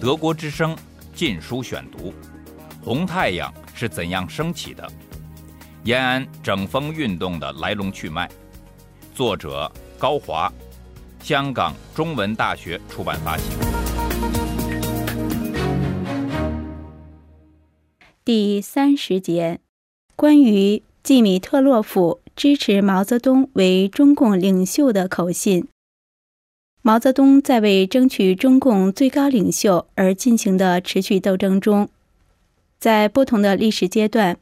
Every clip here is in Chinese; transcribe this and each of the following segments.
德国之声《禁书选读》：红太阳是怎样升起的？延安整风运动的来龙去脉。作者高华，香港中文大学出版发行。第三十节，关于季米特洛夫支持毛泽东为中共领袖的口信。毛泽东在为争取中共最高领袖而进行的持续斗争中，在不同的历史阶段，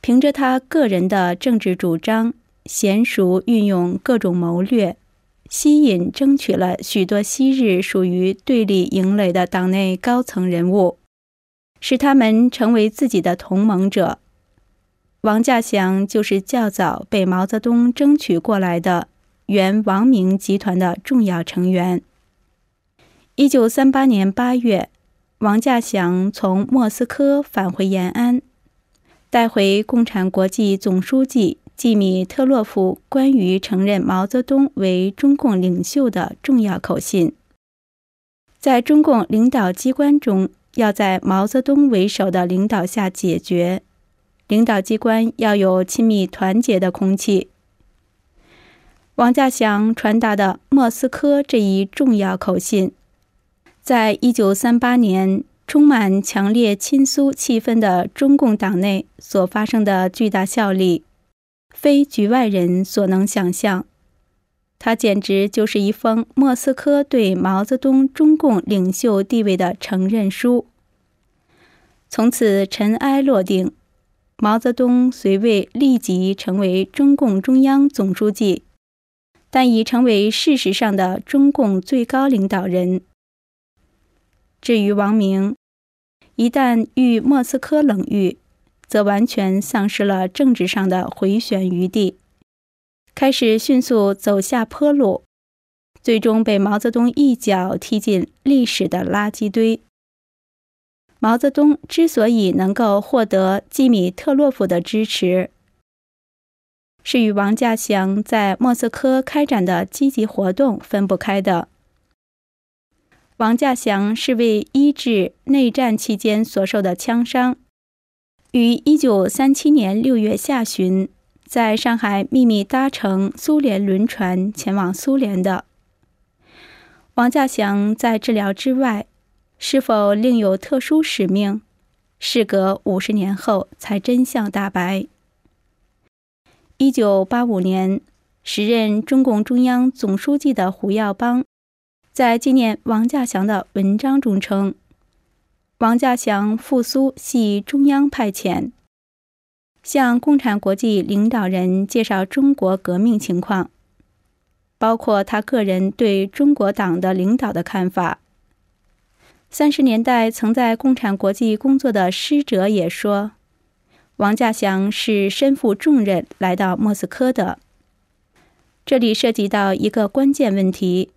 凭着他个人的政治主张，娴熟运用各种谋略，吸引争取了许多昔日属于对立营垒的党内高层人物，使他们成为自己的同盟者。王稼祥就是较早被毛泽东争取过来的。原王明集团的重要成员。一九三八年八月，王稼祥从莫斯科返回延安，带回共产国际总书记季米特洛夫关于承认毛泽东为中共领袖的重要口信。在中共领导机关中，要在毛泽东为首的领导下解决，领导机关要有亲密团结的空气。王稼祥传达的莫斯科这一重要口信，在一九三八年充满强烈亲苏气氛的中共党内所发生的巨大效力，非局外人所能想象。它简直就是一封莫斯科对毛泽东中共领袖地位的承认书。从此尘埃落定，毛泽东虽未立即成为中共中央总书记。但已成为事实上的中共最高领导人。至于王明，一旦遇莫斯科冷遇，则完全丧失了政治上的回旋余地，开始迅速走下坡路，最终被毛泽东一脚踢进历史的垃圾堆。毛泽东之所以能够获得季米特洛夫的支持，是与王稼祥在莫斯科开展的积极活动分不开的。王稼祥是为医治内战期间所受的枪伤，于一九三七年六月下旬在上海秘密搭乘苏联轮船前往苏联的。王稼祥在治疗之外，是否另有特殊使命？事隔五十年后，才真相大白。一九八五年，时任中共中央总书记的胡耀邦，在纪念王稼祥的文章中称：“王稼祥复苏系中央派遣，向共产国际领导人介绍中国革命情况，包括他个人对中国党的领导的看法。”三十年代曾在共产国际工作的师哲也说。王稼祥是身负重任来到莫斯科的。这里涉及到一个关键问题：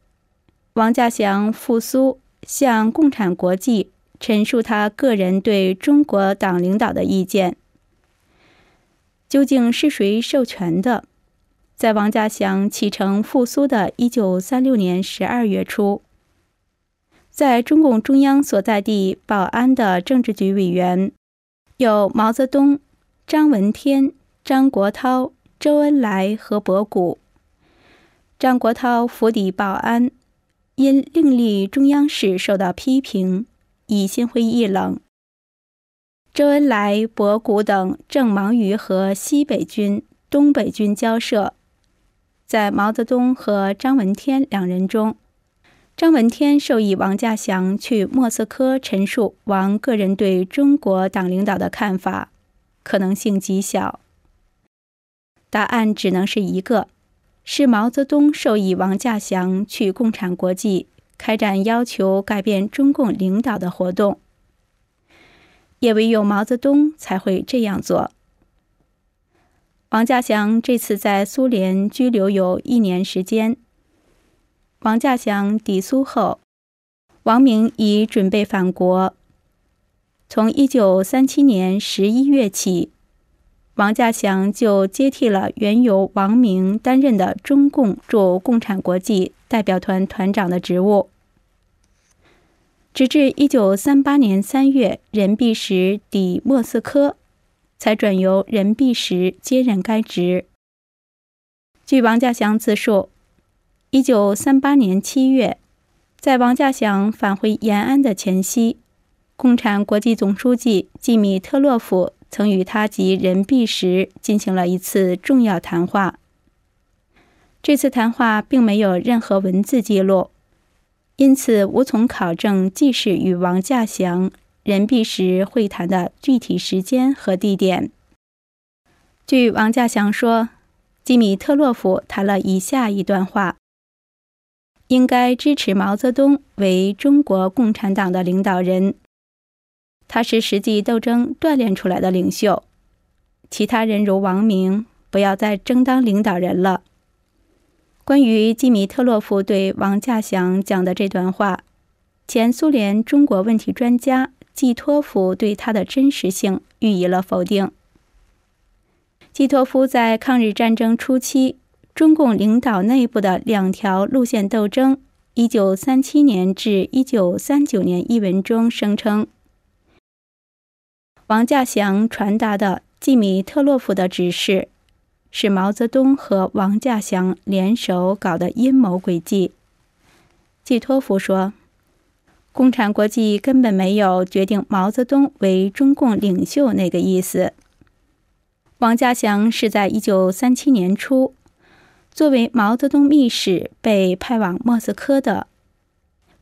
王稼祥复苏向共产国际陈述他个人对中国党领导的意见，究竟是谁授权的？在王稼祥启程复苏的一九三六年十二月初，在中共中央所在地保安的政治局委员有毛泽东。张闻天、张国焘、周恩来和博古。张国焘府邸保安，因另立中央使受到批评，已心灰意冷。周恩来、博古等正忙于和西北军、东北军交涉。在毛泽东和张闻天两人中，张闻天授意王稼祥去莫斯科陈述王个人对中国党领导的看法。可能性极小。答案只能是一个：是毛泽东授意王稼祥去共产国际开展要求改变中共领导的活动。也唯有毛泽东才会这样做。王稼祥这次在苏联拘留有一年时间。王稼祥抵苏后，王明已准备返国。从一九三七年十一月起，王稼祥就接替了原由王明担任的中共驻共产国际代表团团长的职务。直至一九三八年三月，任弼时抵莫斯科，才转由任弼时接任该职。据王稼祥自述，一九三八年七月，在王稼祥返回延安的前夕，共产国际总书记季米特洛夫曾与他及任弼时进行了一次重要谈话。这次谈话并没有任何文字记录，因此无从考证季氏与王稼祥、任弼时会谈的具体时间和地点。据王稼祥说，基米特洛夫谈了以下一段话：应该支持毛泽东为中国共产党的领导人，他是实际斗争锻炼出来的领袖。其他人如王明，不要再争当领导人了。关于基米特洛夫对王稼祥讲的这段话，前苏联中国问题专家季托夫对他的真实性予以了否定。季托夫在抗日战争初期中共领导内部的两条路线斗争（一九三七年至一九三九年）一文中声称，王稼祥传达的季米特洛夫的指示。是毛泽东和王稼祥联手搞的阴谋诡计。季托夫说：“共产国际根本没有决定毛泽东为中共领袖那个意思。王稼祥是在一九三七年初，作为毛泽东密使被派往莫斯科的。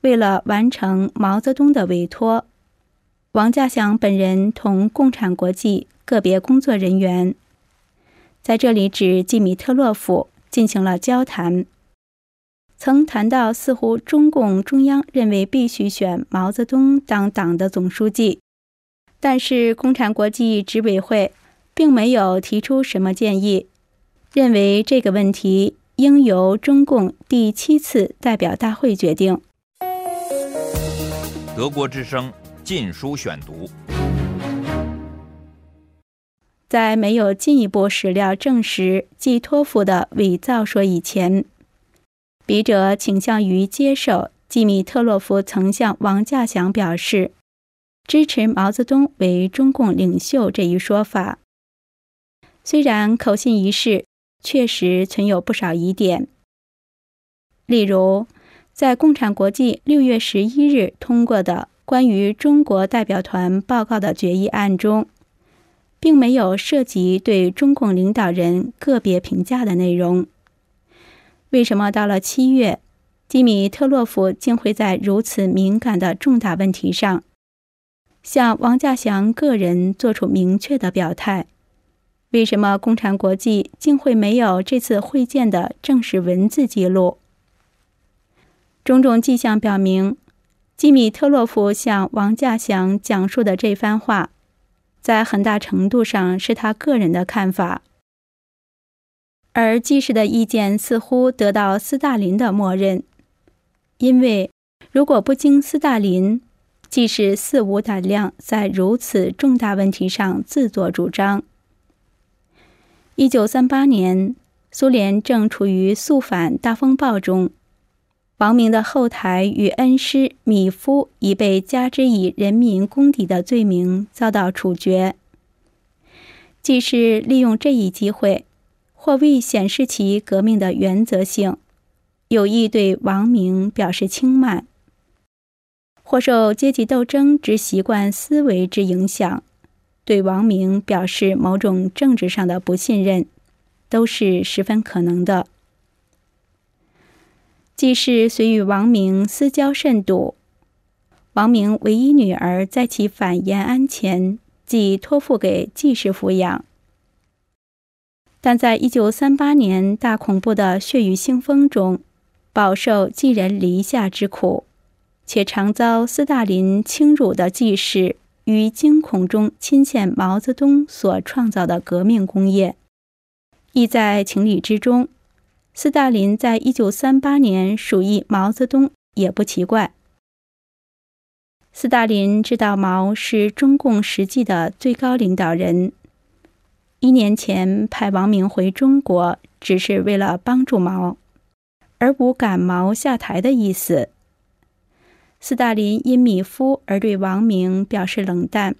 为了完成毛泽东的委托，王稼祥本人同共产国际个别工作人员。”在这里，指季米特洛夫进行了交谈，曾谈到似乎中共中央认为必须选毛泽东当党的总书记，但是共产国际执委会并没有提出什么建议，认为这个问题应由中共第七次代表大会决定。德国之声《禁书选读》。在没有进一步史料证实季托夫的伪造说以前，笔者倾向于接受季米特洛夫曾向王稼祥表示支持毛泽东为中共领袖这一说法。虽然口信一事确实存有不少疑点，例如在共产国际六月十一日通过的关于中国代表团报告的决议案中。并没有涉及对中共领导人个别评价的内容。为什么到了七月，基米特洛夫竟会在如此敏感的重大问题上，向王稼祥个人做出明确的表态？为什么共产国际竟会没有这次会见的正式文字记录？种种迹象表明，基米特洛夫向王稼祥讲述的这番话。在很大程度上是他个人的看法，而季氏的意见似乎得到斯大林的默认，因为如果不经斯大林，季氏似无胆量在如此重大问题上自作主张。一九三八年，苏联正处于肃反大风暴中。王明的后台与恩师米夫已被加之以人民公敌的罪名遭到处决。既是利用这一机会，或为显示其革命的原则性，有意对王明表示轻慢；或受阶级斗争之习惯思维之影响，对王明表示某种政治上的不信任，都是十分可能的。季氏虽与王明私交甚笃，王明唯一女儿在其返延安前即托付给季氏抚养，但在一九三八年大恐怖的血雨腥风中，饱受寄人篱下之苦，且常遭斯大林轻辱的季氏，于惊恐中亲献毛泽东所创造的革命工业，亦在情理之中。斯大林在一九三八年属意毛泽东也不奇怪。斯大林知道毛是中共实际的最高领导人，一年前派王明回中国只是为了帮助毛，而无赶毛下台的意思。斯大林因米夫而对王明表示冷淡，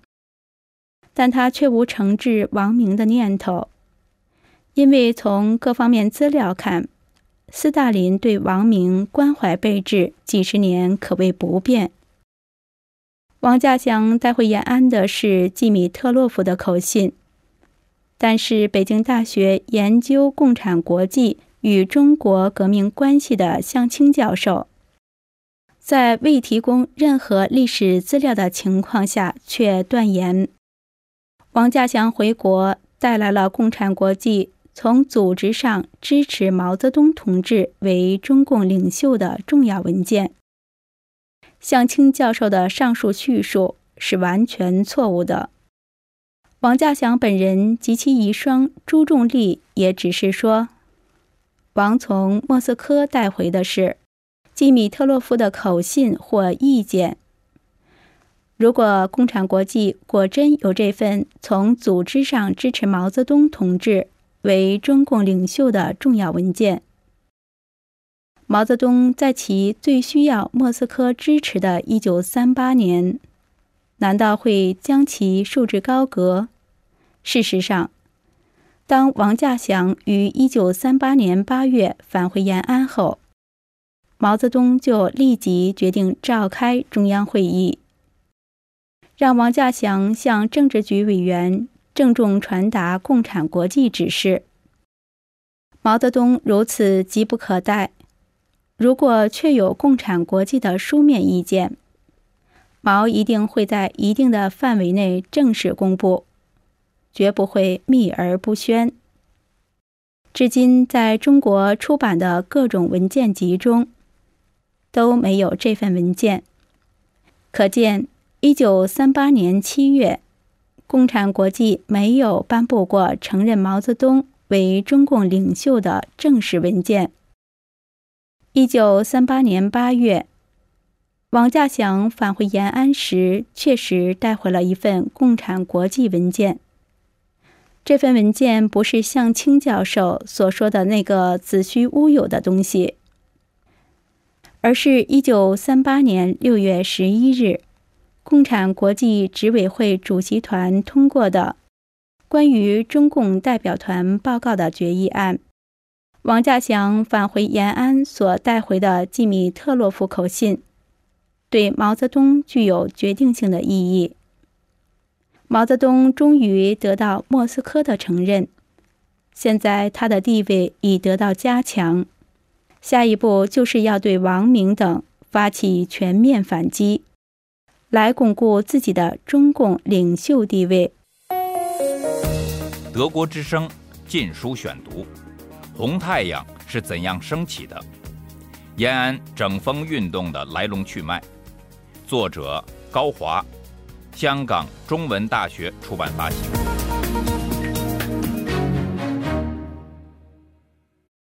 但他却无惩治王明的念头，因为从各方面资料看，斯大林对王明关怀备至，几十年可谓不变。王稼祥带回延安的是季米特洛夫的口信，但是北京大学研究共产国际与中国革命关系的向清教授。在未提供任何历史资料的情况下，却断言王稼祥回国带来了共产国际从组织上支持毛泽东同志为中共领袖的重要文件。向清教授的上述叙述是完全错误的。王稼祥本人及其遗孀朱仲丽也只是说，王从莫斯科带回的是。季米特洛夫的口信或意见。如果共产国际果真有这份从组织上支持毛泽东同志为中共领袖的重要文件，毛泽东在其最需要莫斯科支持的1938年，难道会将其束之高阁？事实上，当王稼祥于1938年8月返回延安后，毛泽东就立即决定召开中央会议，让王稼祥向政治局委员郑重传达共产国际指示。毛泽东如此急不可待，如果确有共产国际的书面意见，毛一定会在一定的范围内正式公布，绝不会秘而不宣。至今在中国出版的各种文件集中。都没有这份文件，可见，一九三八年七月，共产国际没有颁布过承认毛泽东为中共领袖的正式文件。一九三八年八月，王稼祥返回延安时，确实带回了一份共产国际文件。这份文件不是向清教授所说的那个子虚乌有的东西。而是一九三八年六月十一日，共产国际执委会主席团通过的关于中共代表团报告的决议案。王稼祥返回延安所带回的季米特洛夫口信，对毛泽东具有决定性的意义。毛泽东终于得到莫斯科的承认，现在他的地位已得到加强。下一步就是要对王明等发起全面反击，来巩固自己的中共领袖地位。德国之声《禁书选读》：红太阳是怎样升起的？延安整风运动的来龙去脉。作者高华，香港中文大学出版发行。